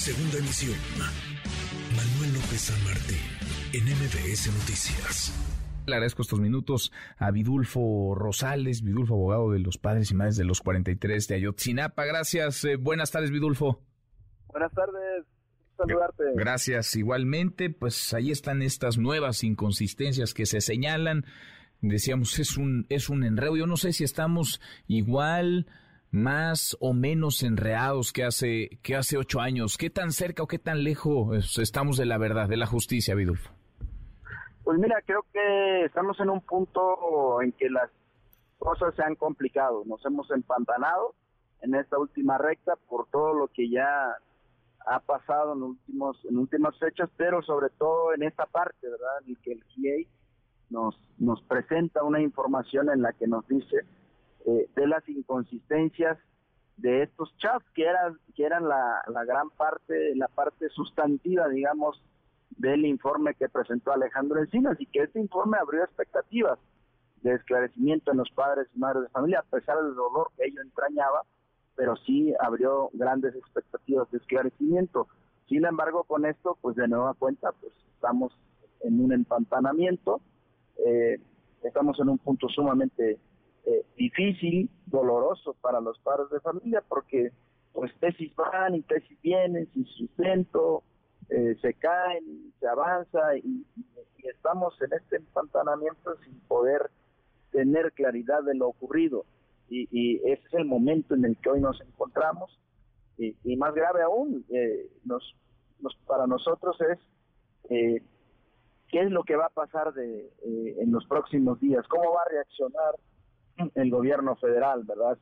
Segunda emisión. Manuel López San Martín, en MBS Noticias. Le agradezco estos minutos a Vidulfo Rosales, Vidulfo abogado de los padres y madres de los 43 de Ayotzinapa. Gracias. Eh, buenas tardes, Vidulfo. Buenas tardes. Saludarte. Gracias. Igualmente, pues ahí están estas nuevas inconsistencias que se señalan. Decíamos, es un, es un enredo. Yo no sé si estamos igual, más o menos enreados que hace, que hace ocho años. ¿Qué tan cerca o qué tan lejos estamos de la verdad, de la justicia, Vidulfo? Pues mira, creo que estamos en un punto en que las cosas se han complicado. Nos hemos empantanado en esta última recta por todo lo que ya ha pasado en últimos en últimas fechas, pero sobre todo en esta parte, ¿verdad? En que el GIEI nos nos presenta una información en la que nos dice eh, de las inconsistencias de estos chats que eran que eran la, la gran parte la parte sustantiva digamos del informe que presentó Alejandro Encinas y que este informe abrió expectativas de esclarecimiento en los padres y madres de familia a pesar del dolor que ello entrañaba pero sí abrió grandes expectativas de esclarecimiento. Sin embargo, con esto, pues de nueva cuenta, pues estamos en un empantanamiento, eh, estamos en un punto sumamente eh, difícil, doloroso para los padres de familia, porque pues tesis van y tesis vienen sin sustento, eh, se caen, se avanza y, y, estamos en este empantanamiento sin poder tener claridad de lo ocurrido. Y, ese es el momento en el que hoy nos encontramos y, más grave aún eh, nos, para nosotros es eh, qué es lo que va a pasar de eh, en los próximos días cómo va a reaccionar el gobierno federal verdad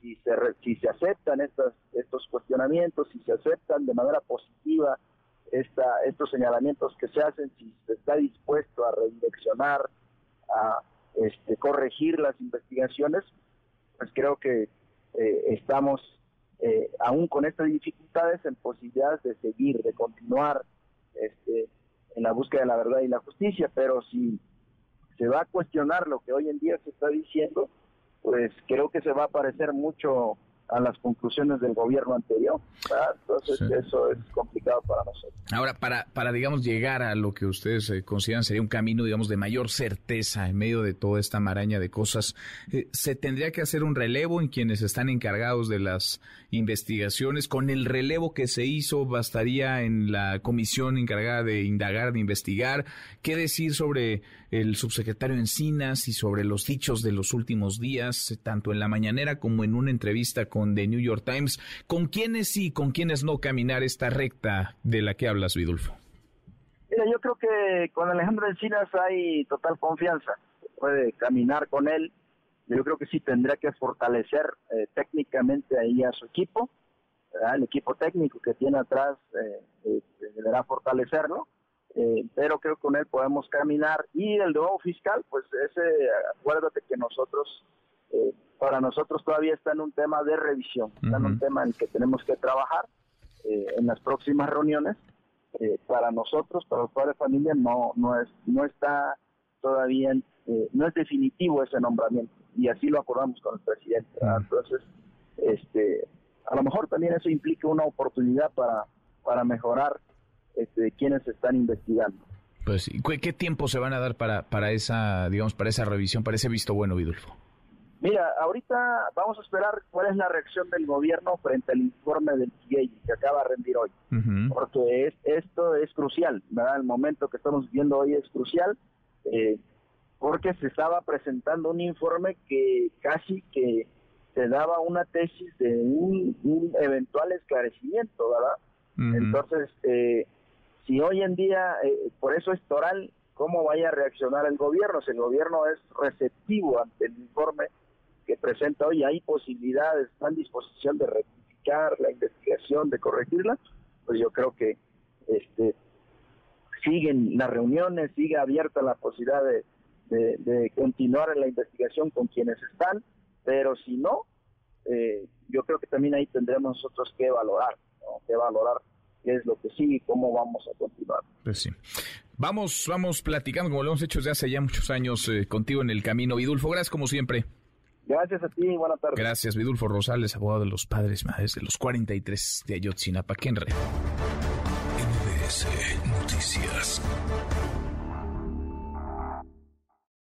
si, se si se aceptan estas estos cuestionamientos si se aceptan de manera positiva esta, estos señalamientos que se hacen si se está dispuesto a redireccionar a este, corregir las investigaciones pues creo que eh, estamos eh, aún con estas dificultades en posibilidades de seguir, de continuar este, en la búsqueda de la verdad y la justicia, pero si se va a cuestionar lo que hoy en día se está diciendo, pues creo que se va a parecer mucho a las conclusiones del gobierno anterior. Entonces eso es complicado para nosotros. Ahora, para, para, digamos, llegar a lo que ustedes eh, consideran sería un camino, digamos, de mayor certeza en medio de toda esta maraña de cosas, eh, ¿se tendría que hacer un relevo en quienes están encargados de las investigaciones? ¿Con el relevo que se hizo bastaría en la comisión encargada de indagar, de investigar? ¿Qué decir sobre el subsecretario Encinas y sobre los dichos de los últimos días, tanto en la mañanera como en una entrevista con The New York Times? ¿Con quiénes sí, con quiénes no caminar esta recta de la que hablas, Vidulfo? Mira, yo creo que con Alejandro Encinas hay total confianza. puede caminar con él. Yo creo que sí tendría que fortalecer eh, técnicamente ahí a su equipo. El equipo técnico que tiene atrás eh, eh, deberá fortalecerlo eh, pero creo que con él podemos caminar. Y el nuevo fiscal, pues ese, acuérdate que nosotros, eh, para nosotros todavía está en un tema de revisión, está en un tema en el que tenemos que trabajar eh, en las próximas reuniones. para nosotros, para los padres de familia, no, no, es, no está todavía, no es definitivo ese nombramiento. Y así lo acordamos con el presidente. Entonces, este, a lo mejor también eso implica una oportunidad para, para mejorar este, quienes están investigando. Pues, ¿qué tiempo se van a dar para, para esa, digamos, para esa revisión, para ese visto bueno, Vidulfo? Mira, ahorita vamos a esperar cuál es la reacción del gobierno frente al informe del CIEI que acaba de rendir hoy, porque es, esto es crucial, ¿verdad? El momento que estamos viviendo hoy es crucial, eh, porque se estaba presentando un informe que casi que se daba una tesis de un, eventual esclarecimiento, ¿verdad? Entonces, eh, si hoy en día, eh, por eso es toral, cómo vaya a reaccionar el gobierno, si el gobierno es receptivo ante el informe que presenta hoy, hay posibilidades, está en disposición de rectificar la investigación, de corregirla, pues yo creo que este siguen las reuniones, sigue abierta la posibilidad de, continuar en la investigación con quienes están, pero si no, eh, yo creo que también ahí tendremos nosotros que valorar, que valorar qué es lo que sí y cómo vamos a continuar. Pues sí. Vamos, vamos platicando, como lo hemos hecho desde hace ya muchos años eh, contigo en el camino. Vidulfo, gracias como siempre. Gracias a ti, buenas tardes. Gracias, Vidulfo Rosales, abogado de los padres y madres de los 43 de Ayotzinapa, Kenre. NBS Noticias.